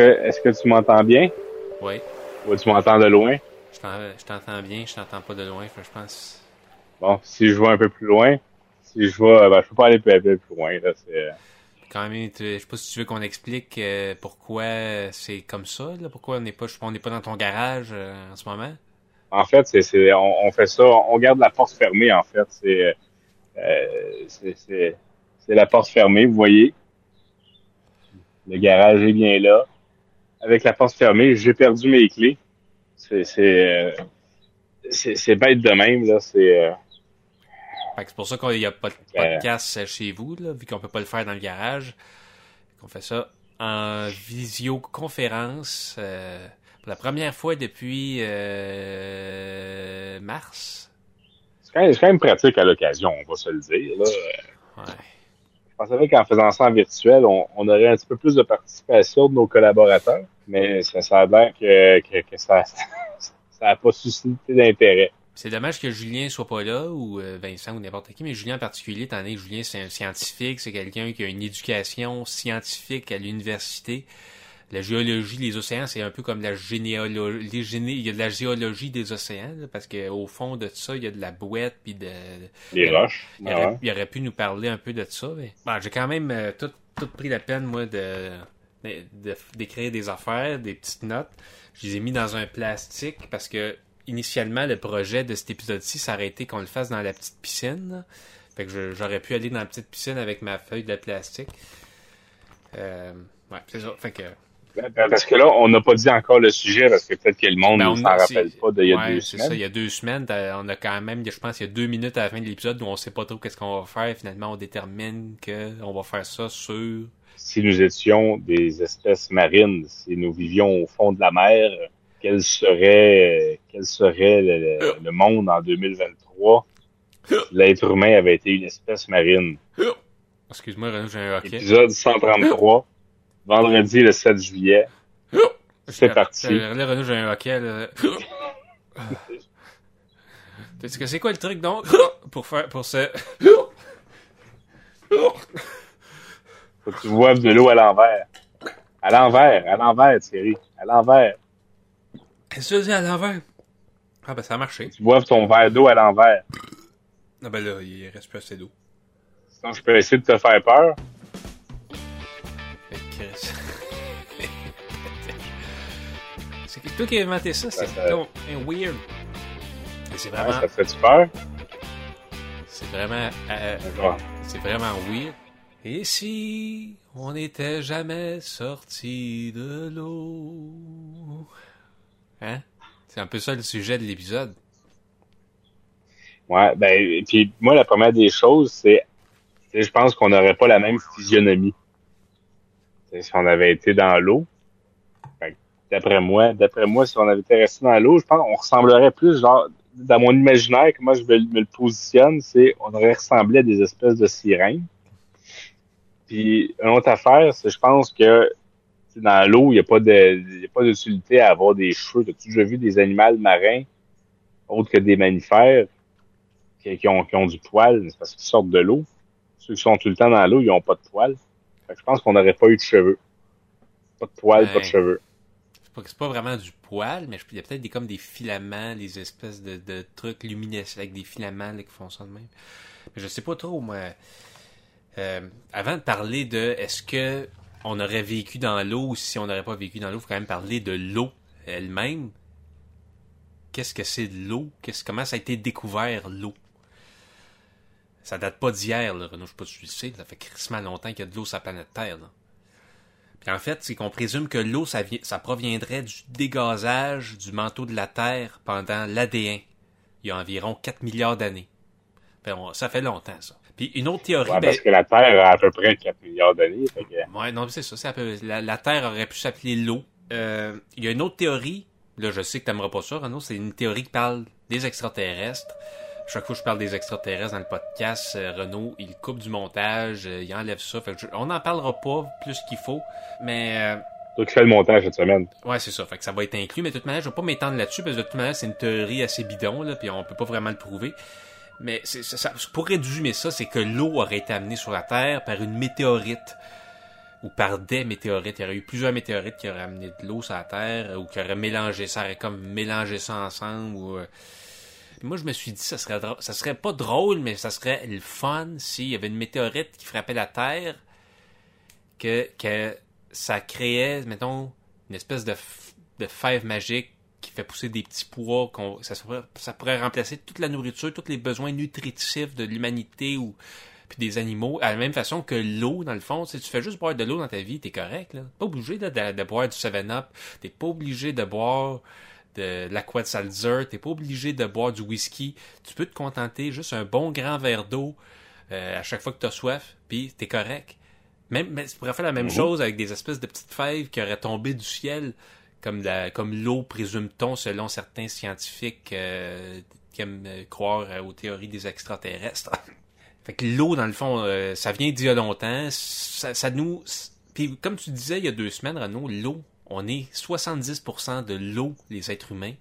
Est-ce que, est-ce que tu m'entends bien? Oui. Ou tu m'entends de loin? Je t'en- je t'entends bien, je t'entends pas de loin, je pense. Bon, si je vais un peu plus loin, si je vais, ben, je peux pas aller plus, plus plus loin, là, c'est, euh, Quand même, je sais pas si tu veux qu'on explique euh, pourquoi c'est comme ça, là, pourquoi on n'est pas, on n'est pas dans ton garage euh, en ce moment? en fait, c'est, c'est, on, on fait ça, on garde la porte fermée, en fait, euh, euh, c'est, c'est la porte fermée, vous voyez. Le garage est bien là. Avec la porte fermée, j'ai perdu mes clés. C'est, c'est, euh, c'est, bête de même, là, c'est, euh, c'est pour ça qu'il n'y a pas de Euh. podcast chez vous, là, vu qu'on peut pas le faire dans le garage. On fait ça en visioconférence euh, pour la première fois depuis euh, mars. c'est quand, même, c'est quand même pratique à l'occasion, on va se le dire, là. Ouais. Pensais qu'en faisant ça en virtuel, on, aurait un petit peu plus de participation de nos collaborateurs, mais ça, ça a que, ça ça a pas suscité d'intérêt. C'est dommage que Julien soit pas là, ou euh, Vincent, ou n'importe qui, mais Julien en particulier, étant donné que Julien, c'est un scientifique, c'est quelqu'un qui a une éducation scientifique à l'université. La géologie, les océans, c'est un peu comme la généalogie. Les géné... Il y a de la géologie des océans, là, parce qu'au fond de ça, il y a de la bouette, puis de... Il- roches. Il ah aurait, ouais. il aurait pu nous parler un peu de ça, mais bon, j'ai quand même euh, tout, tout pris la peine, moi, de de- de- d'écrire des affaires, des petites notes. Je les ai mis dans un plastique parce que initialement le projet de cet épisode-ci, ça aurait été qu'on le fasse dans la petite piscine. là. Fait que je- j'aurais pu aller dans la petite piscine avec ma feuille de plastique. Euh, ouais, c'est ça. Fait que Parce que là, on n'a pas dit encore le sujet, parce que peut-être que le monde Ben, ne s'en rappelle pas d'il y a ouais, deux semaines. ça, il y a deux semaines, on a quand même, je pense, il y a deux minutes à la fin de l'épisode où on sait pas trop qu'est-ce qu'on va faire. Finalement, on détermine que on va faire ça sur Si nous étions des espèces marines, si nous vivions au fond de la mer, quel serait, quel serait le, monde en 2023 si l'être humain avait été une espèce marine? Excuse-moi, Renaud, j'ai un hockey. Épisode 133, vendredi le 7 juillet. C'est parti. Euh, Là, Renaud, j'ai un hockey. C'est quoi le truc donc? Pour faire pour ce Faut que tu boives de l'eau à l'envers. À l'envers, à l'envers, Thierry. À l'envers. Qu'est-ce que tu dis à l'envers? Ah ben ça a marché. Tu boives ton verre d'eau à l'envers. Ah ben là, il reste plus assez d'eau. Sinon, je peux essayer de te faire peur. Fait Chris. C'est toi qui as inventé ça, c'est Ça, weird. C'est Ouais, vraiment, ça te fait-tu peur? c'est vraiment, euh, c'est vraiment weird. Et si on n'était jamais sorti de l'eau? Hein? C'est un peu ça le sujet de l'épisode. Ouais, ben, puis moi, la première des choses, c'est, je pense qu'on n'aurait pas la même physionomie. Si on avait été dans l'eau. D'après moi, d'après moi, si on avait été resté dans l'eau, je pense qu'on ressemblerait plus, genre, dans mon imaginaire, comment je me, le positionne, c'est, on aurait ressemblé à des espèces de sirènes. Puis, une autre affaire, c'est, je pense que, dans l'eau, il n'y a pas de, a pas d'utilité à avoir des cheveux. Déjà vu des animaux marins, autres que des mammifères, qui, ont, qui ont du poil, parce qu'ils sortent de l'eau. Ceux qui sont tout le temps dans l'eau, ils ont pas de poil. Fait que je pense qu'on n'aurait pas eu de cheveux. Pas de poil, pas de cheveux. C'est pas, vraiment du poil, mais il y a peut-être des, comme des filaments, les espèces de, de trucs luminescents avec des filaments là, qui font ça de même. Mais je sais pas trop, moi. Euh, avant de parler de est-ce que on aurait vécu dans l'eau ou si on n'aurait pas vécu dans l'eau, il faut quand même parler de l'eau elle-même. Qu'est-ce que c'est de l'eau? Qu'est-ce, comment ça a été découvert, l'eau? Ça date pas d'hier, là, Renaud, je sais pas si tu le sais, ça fait crissement longtemps qu'il y a de l'eau sur la planète Terre, là. Puis en fait, c'est qu'on présume que l'eau, ça, vi- ça proviendrait du dégazage du manteau de la Terre pendant l'ADN, il y a environ 4 milliards d'années. On- ça fait longtemps, ça. Puis une autre théorie... Ouais, ben- parce que la Terre a à peu près 4 milliards d'années. Fait que, Ouais, non, c'est ça. peu- la, la Terre aurait pu s'appeler l'eau. Euh, Il y a une autre théorie. Là, je sais que t'aimeras pas ça, Renaud. C'est une théorie qui parle des extraterrestres. Chaque fois que je parle des extraterrestres dans le podcast, euh, Renaud, il coupe du montage, euh, il enlève ça. Fait que je- on n'en parlera pas plus qu'il faut. Mais euh, toi qui fais le montage cette semaine. Ouais, c'est ça. Fait que ça va être inclus, mais de toute manière, je vais pas m'étendre là-dessus parce que de toute manière, c'est une théorie assez bidon, là, puis on peut pas vraiment le prouver. Mais c'est- ça, pour résumer ça, c'est que l'eau aurait été amenée sur la Terre par une météorite. ou par des météorites. Il y aurait eu plusieurs météorites qui auraient amené de l'eau sur la Terre ou qui auraient mélangé ça, aurait comme mélangé ça ensemble. Ou, euh. Moi, je me suis dit, ça serait, ça serait pas drôle, mais ça serait le fun s'il y avait une météorite qui frappait la Terre, que, que ça créait, mettons, une espèce de, de fève magique qui fait pousser des petits pois, ça, ça pourrait remplacer toute la nourriture, tous les besoins nutritifs de l'humanité ou des animaux, à la même façon que l'eau, dans le fond. Si tu fais juste boire de l'eau dans ta vie, t'es correct. Là. Pas obligé de, de, boire du 7-Up. T'es pas obligé de boire de, l'aqua de Salzer. T'es pas obligé de boire du whisky. Tu peux te contenter juste un bon grand verre d'eau euh, à chaque fois que t'as soif, puis t'es correct. Même, mais tu pourrais faire la même mhm. chose avec des espèces de petites fèves qui auraient tombé du ciel, comme la, comme l'eau, présume-t-on, selon certains scientifiques euh, qui aiment croire aux théories des extraterrestres. Fait que l'eau, dans le fond, euh, ça vient d'il y a longtemps. Ça, ça nous. Puis comme tu disais il y a deux semaines, Renaud, l'eau, on est 70% de l'eau, les êtres humains.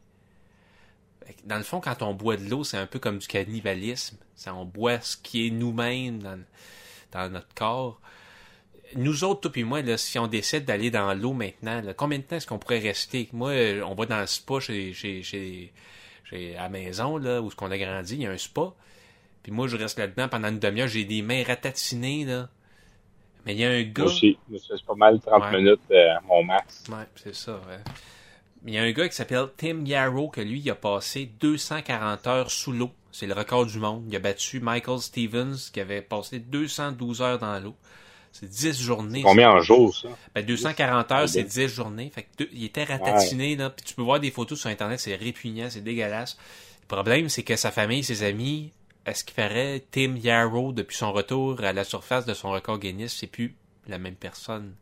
Dans le fond, quand on boit de l'eau, c'est un peu comme du cannibalisme. Ça, on boit ce qui est nous-mêmes dans, notre corps. Nous autres, toi et moi, si on décide d'aller dans l'eau maintenant, combien de temps est-ce qu'on pourrait rester? Moi, on va dans le spa chez, chez, chez à la maison, là, où ce qu'on a grandi, il y a un spa. Puis moi, je reste là-dedans pendant une demi-heure, j'ai des mains ratatinées, là. Mais il y a un gars. aussi, c'est pas mal 30 minutes euh, à mon max. Ouais, c'est ça, ouais. Mais il y a un gars qui s'appelle Tim Yarrow, que lui, il a passé 240 heures sous l'eau. C'est le record du monde. Il a battu Michael Stevens, qui avait passé 212 heures dans l'eau. C'est 10 journées. Combien en jour, ça? Ben, 240 heures, c'est 10 journées. Fait que il était ratatiné, là. Puis tu peux voir des photos sur Internet, c'est répugnant, c'est dégueulasse. Le problème, c'est que sa famille, ses amis, ce qu'il ferait Tim Yarrow depuis son retour à la surface de son record Guinness, c'est plus la même personne.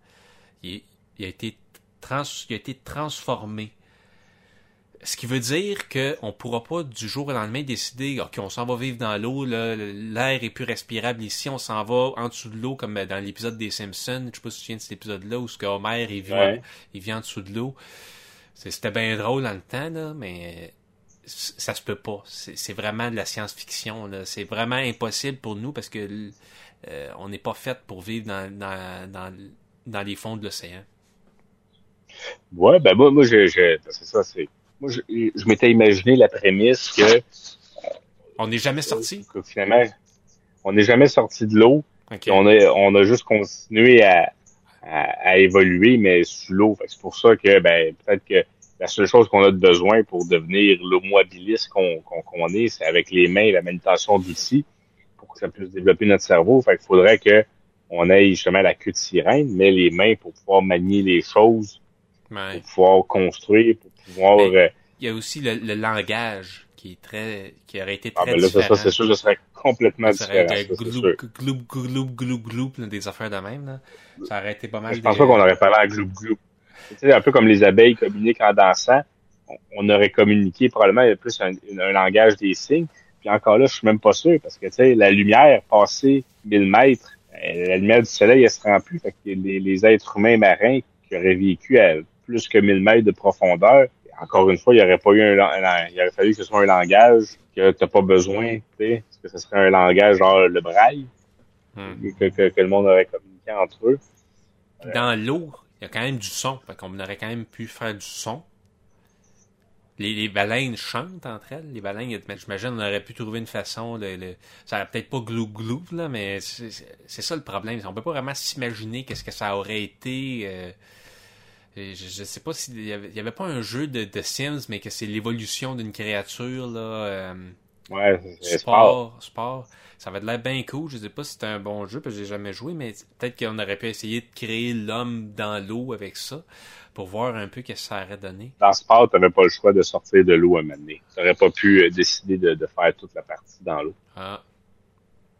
Il, a été trans, il a été transformé. Ce qui veut dire qu'on ne pourra pas du jour au lendemain décider OK, on s'en va vivre dans l'eau, l'air est plus respirable ici, on s'en va en dessous de l'eau, comme dans l'épisode des Simpsons. Je sais pas si tu viens de cet épisode-là où ce Homer il vient, il vient en dessous de l'eau. C'était bien drôle dans le temps, là, mais ça se peut pas. C'est vraiment de la science-fiction. C'est vraiment impossible pour nous parce que euh, on n'est pas fait pour vivre dans, dans, dans, dans les fonds de l'océan. Ouais, ben moi, moi, je, je c'est ça, c'est. Moi, je, je m'étais imaginé la prémisse que. On n'est jamais sorti? Que finalement, on n'est jamais sorti de l'eau. On a, on a juste continué à, à, à évoluer, mais sous l'eau. C'est pour ça que, ben, peut-être que la seule chose qu'on a de besoin pour devenir l'homo habilis qu'on qu'on est, c'est avec les mains, la méditation d'outils, pour que ça puisse développer notre cerveau. Fait qu'il faudrait que on ait justement la queue de sirène, mais les mains pour pouvoir manier les choses, pour pouvoir construire, pour pouvoir. Euh, il y a aussi le, langage qui est très, qui aurait été ah, très ah, ben là, différent. Ça, c'est sûr, ce serait complètement ça différent. Aurait gloup, gloup, gloup, gloup, des affaires de même, là. Ça aurait été pas mal. Je pense pas qu'on aurait parlé à gloup, gloup un peu comme les abeilles communiquent en dansant, on, aurait communiqué probablement plus un, langage des signes. Puis encore là, je suis même pas sûr parce que tu sais, la lumière passée 1000 mètres, euh, la lumière du soleil, elle se rend plus. Fait que les, êtres humains marins qui auraient vécu à plus que 1000 mètres de profondeur, encore une fois, il aurait pas eu un, il aurait fallu que ce soit un langage que tu n'as pas besoin, tu sais, parce que ce serait un langage genre le braille, hmm. que, que, le monde aurait communiqué entre eux. Dans l'eau, il y a quand même du son. Fait qu'on aurait quand même pu faire du son. Les, baleines chantent entre elles. Les baleines, j'imagine, on aurait pu trouver une façon. de ça aurait peut-être pas glou glou, là, mais c'est ça le problème. On peut pas vraiment s'imaginer qu'est-ce que ça aurait été. Euh, je, je, sais pas s'il y, y avait pas un jeu de, de Sims, mais que c'est l'évolution d'une créature, là. Euh, ouais, sport, sport ça va de l'air bien cool. Je sais pas si c'est un bon jeu, parce que j'ai jamais joué, mais peut-être qu'on aurait pu essayer de créer l'homme dans l'eau avec ça, pour voir un peu ce que ça aurait donné. Dans Sport, t'avais pas le choix de sortir de l'eau à mener. T'aurais pas pu euh, décider de, faire toute la partie dans l'eau. Ah.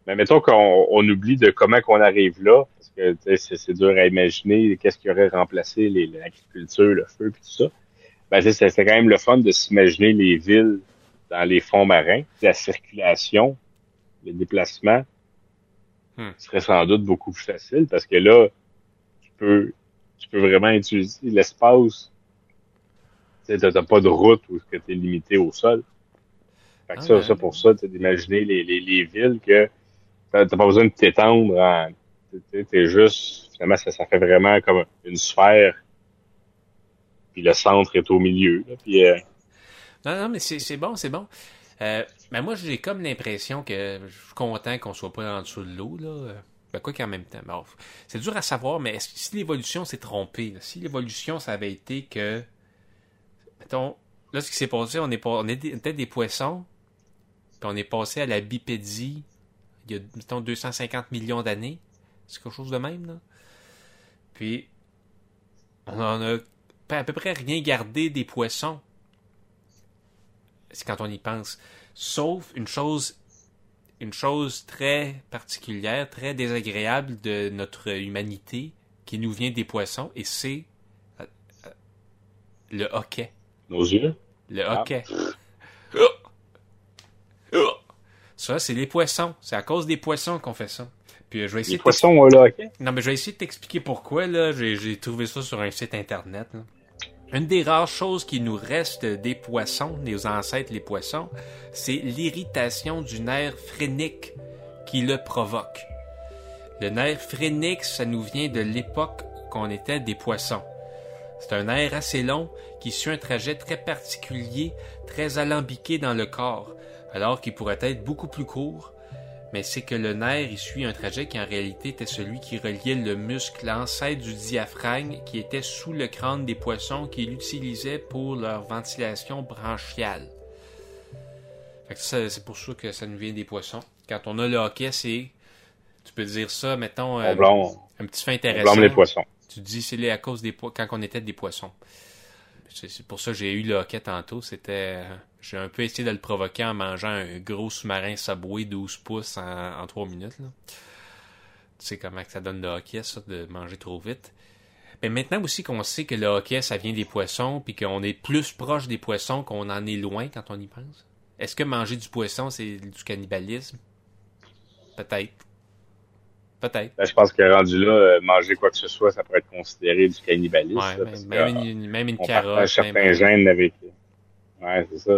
Mais mettons qu'on on oublie de comment qu'on arrive là, parce que c'est dur à imaginer qu'est-ce qui aurait remplacé l'agriculture, le feu, puis tout ça. Ben, c'est quand même le fun de s'imaginer les villes dans les fonds marins, la circulation, le déplacement hmm. serait sans doute beaucoup plus facile parce que là, tu peux, tu peux vraiment utiliser l'espace. Tu n'as pas de route où tu es limité au sol. Fait que ah, ça, ça, pour ça, d'imaginer les, les, les villes que t'as pas besoin de t'étendre en, t'es juste Finalement, ça, ça fait vraiment comme une sphère. Puis le centre est au milieu. puis, euh, Non, non, mais c'est bon, c'est bon. Euh, mais moi, j'ai comme l'impression que je suis content qu'on soit pas en dessous de l'eau. là. Ben, quoi qu'en même temps. C'est dur à savoir, mais est-ce que si l'évolution s'est trompée, si l'évolution, ça avait été que. Mettons, là, ce qui s'est passé, on est, pas, on était des poissons, puis on est passé à la bipédie il y a, mettons, 250 millions d'années. C'est quelque chose de même, là. Puis, on en a à peu près rien gardé des poissons. C'est quand on y pense. Sauf une chose, une chose très particulière, très désagréable de notre humanité, qui nous vient des poissons, et c'est euh, euh, le hockey. Nos yeux? Le hockey. Ça, c'est les poissons. C'est à cause des poissons qu'on fait ça. Puis, je vais essayer les poissons, là, ok? Non, mais je vais essayer de t'expliquer pourquoi. là. J'ai trouvé ça sur un site internet. Là. Une des rares choses qui nous reste des poissons, des ancêtres les poissons, c'est l'irritation du nerf phrénique qui le provoque. Le nerf phrénique, ça nous vient de l'époque qu'on était des poissons. C'est un nerf assez long qui suit un trajet très particulier, très alambiqué dans le corps, alors qu'il pourrait être beaucoup plus court, mais c'est que le nerf il suit un trajet qui en réalité était celui qui reliait le muscle ancêtre du diaphragme qui était sous le crâne des poissons qu'ils utilisaient pour leur ventilation branchiale. C'est pour ça que ça nous vient des poissons. Quand on a le hockey, c'est. Tu peux dire ça, mettons. Euh, un petit fait intéressant. On les poissons. Tu dis c'est à cause des quand on était des poissons. C'est pour ça que j'ai eu le hockey tantôt. C'était. J'ai un peu essayé de le provoquer en mangeant un gros sous-marin Subway 12 pouces en, en 3 minutes. Là. Tu sais comment que ça donne le hockey, ça, de manger trop vite. Mais maintenant aussi qu'on sait que le hockey, ça vient des poissons, puis qu'on est plus proche des poissons qu'on en est loin quand on y pense. Est-ce que manger du poisson, c'est du cannibalisme? Peut-être. Peut-être. Ben, je pense que rendu là, euh, manger quoi que ce soit, ça pourrait être considéré du cannibalisme. Ouais, même, une, même, une, carotte. certains gènes avec. Ouais, c'est ça.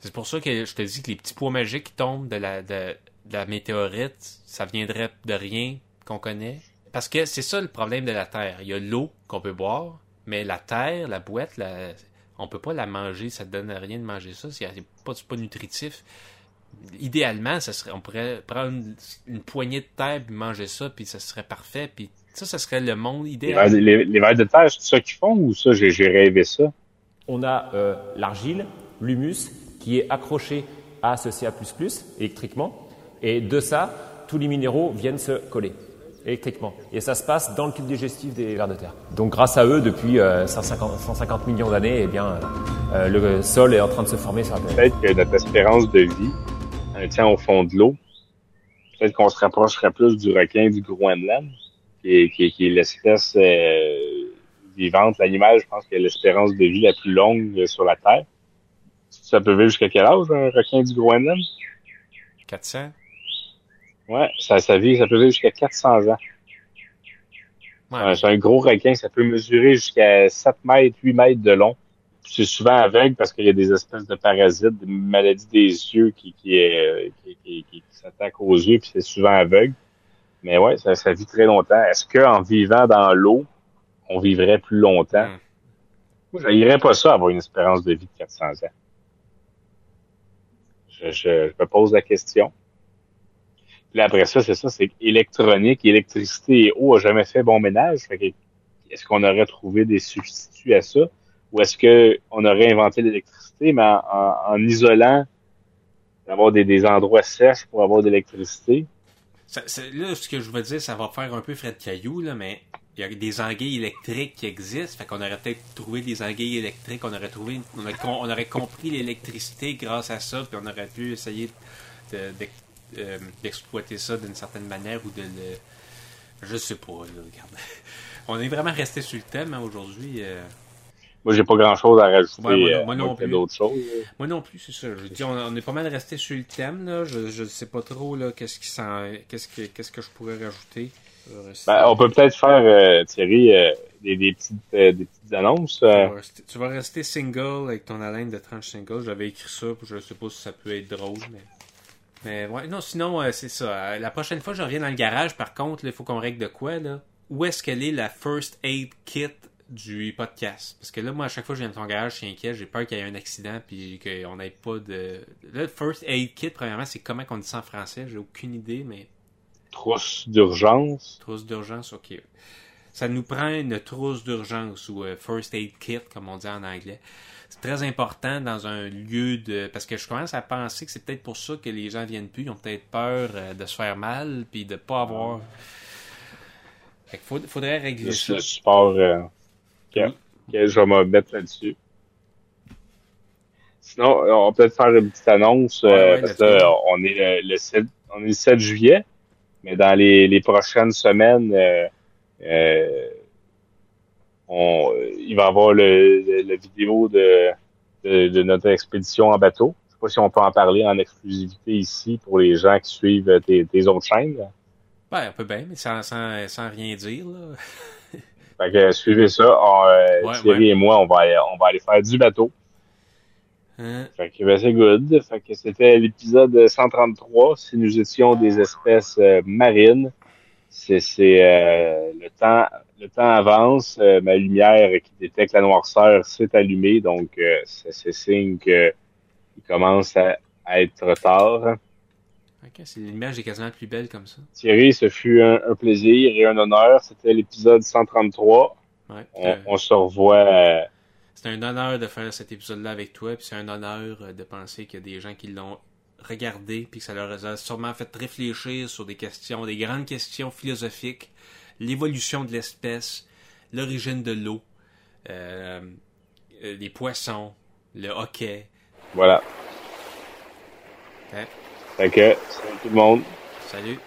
C'est pour ça que je te dis que les petits pois magiques qui tombent de la, de, la météorite, ça viendrait de rien qu'on connaît. Parce que c'est ça le problème de la Terre. Il y a l'eau qu'on peut boire, mais la Terre, la boîte, la, on peut pas la manger. Ça ne donne rien de manger ça. C'est pas, pas nutritif idéalement, ça serait, on pourrait prendre une, poignée de terre et manger ça, puis ça serait parfait. Puis ça, ça serait le monde idéal. Les, les, vers de terre, c'est ça qu'ils font ou ça, j'ai rêvé ça? On a euh, l'argile, l'humus, qui est accroché à ce Ca++ électriquement. Et de ça, tous les minéraux viennent se coller électriquement. Et ça se passe dans le tube digestif des vers de terre. Donc grâce à eux, depuis 150, euh, 150 millions d'années, eh bien, euh, le sol est en train de se former sur la planète. Peut-être que notre espérance de vie tient au fond de l'eau. Peut-être qu'on se rapprocherait plus du requin du Groenland, qui est, qui est, l'espèce vivante, l'animal, je pense, qui a l'espérance de vie la plus longue sur la Terre. Ça peut vivre jusqu'à quel âge, un requin du Groenland? 400. Ouais, ça, ça vit, ça peut vivre jusqu'à 400 ans. Ouais. c'est un gros requin, ça peut mesurer jusqu'à 7 mètres, 8 mètres de long c'est souvent aveugle parce qu'il y a des espèces de parasites, des maladies des yeux qui, qui, euh, qui, qui, s'attaquent aux yeux, puis c'est souvent aveugle. Mais ouais, ça, ça vit très longtemps. Est-ce qu'en vivant dans l'eau, on vivrait plus longtemps? Mm. Moi, je n'irais pas ça avoir une espérance de vie de 400 ans. Je, je, me pose la question. Puis après ça, c'est ça, c'est électronique, électricité et eau a jamais fait bon ménage. Est-ce qu'on aurait trouvé des substituts à ça? ou est-ce qu'on aurait inventé l'électricité, mais en, isolant, d'avoir des, des endroits sèches pour avoir de l'électricité? là, ce que je veux dire, ça va faire un peu frais de caillou, là, mais il y a des anguilles électriques qui existent. Fait qu'on aurait peut-être trouvé des anguilles électriques, on aurait trouvé, on aurait, compris l'électricité grâce à ça, puis on aurait pu essayer euh, d'exploiter ça d'une certaine manière ou de le. Je sais pas, là, regarde. On est vraiment resté sur le thème hein, aujourd'hui. Euh. Moi, j'ai pas grand-chose à rajouter. moi, euh, non plus. d'autres choses. Moi non plus, c'est ça. Je dis, on, est pas mal resté sur le thème. Là. Je, je sais pas trop là, qu'est-ce, qui qu'est-ce, que, qu'est-ce que je pourrais rajouter. Ben, on peut peut-être faire, euh, Thierry, euh, des, des, petites, des petites annonces. Tu vas, rester, single avec ton haleine de tranche single. J'avais écrit ça, je sais pas si ça peut être drôle, mais... Mais ouais, non, sinon, euh, c'est ça. Euh, la prochaine fois, je reviens dans le garage, par contre, il faut qu'on règle de quoi, là. Où est-ce qu'elle est la first aid kit du podcast? Parce que là, moi, à chaque fois que je viens dans ton garage, je suis inquiet, j'ai peur qu'il y ait un accident, puis qu'on n'ait pas de... Là, first aid kit, premièrement, c'est comment qu'on dit ça en français? J'ai aucune idée, mais... Trousse d'urgence. Trousse d'urgence, ok. Ça nous prend une trousse d'urgence ou euh, first aid kit, comme on dit en anglais. C'est très important dans un lieu de parce que je commence à penser que c'est peut-être pour ça que les gens viennent plus ils ont peut-être peur euh, de se faire mal puis de pas avoir. Fait faudrait régler ça. le support euh, je vais me mettre là-dessus. Sinon on peut peut-être faire une petite annonce parce que on est le, 7 on est le 7 juillet mais dans les, les prochaines semaines euh, on, il va y avoir le, la vidéo de, de, notre expédition en bateau. Je sais pas si on peut en parler en exclusivité ici pour les gens qui suivent tes, tes autres chaînes. Ben, un peu bien, mais sans, sans, sans rien dire. Là. fait que suivez ça. euh, Thierry et moi, on va, on va aller faire du bateau. Hein? Fait que ben, c'est good. Fait que c'était l'épisode 133. Si nous étions des espèces euh, marines, c'est euh, le temps le temps avance, euh, ma lumière qui détecte la noirceur s'est allumée, donc c'est signe qu'il commence à, être tard. Ok, l'image est quasiment plus belle comme ça. Thierry, ce fut un, plaisir et un honneur. C'était l'épisode 133. Ouais, on, on, se revoit. Euh, c'est un honneur de faire cet épisode-là avec toi, puis c'est un honneur de penser qu'il y a des gens qui l'ont regardé, puis que ça leur a sûrement fait réfléchir sur des questions, des grandes questions philosophiques l'évolution de l'espèce, l'origine de l'eau, euh, euh, les poissons, le hockey. Voilà. Fait que, salut tout le monde. Salut.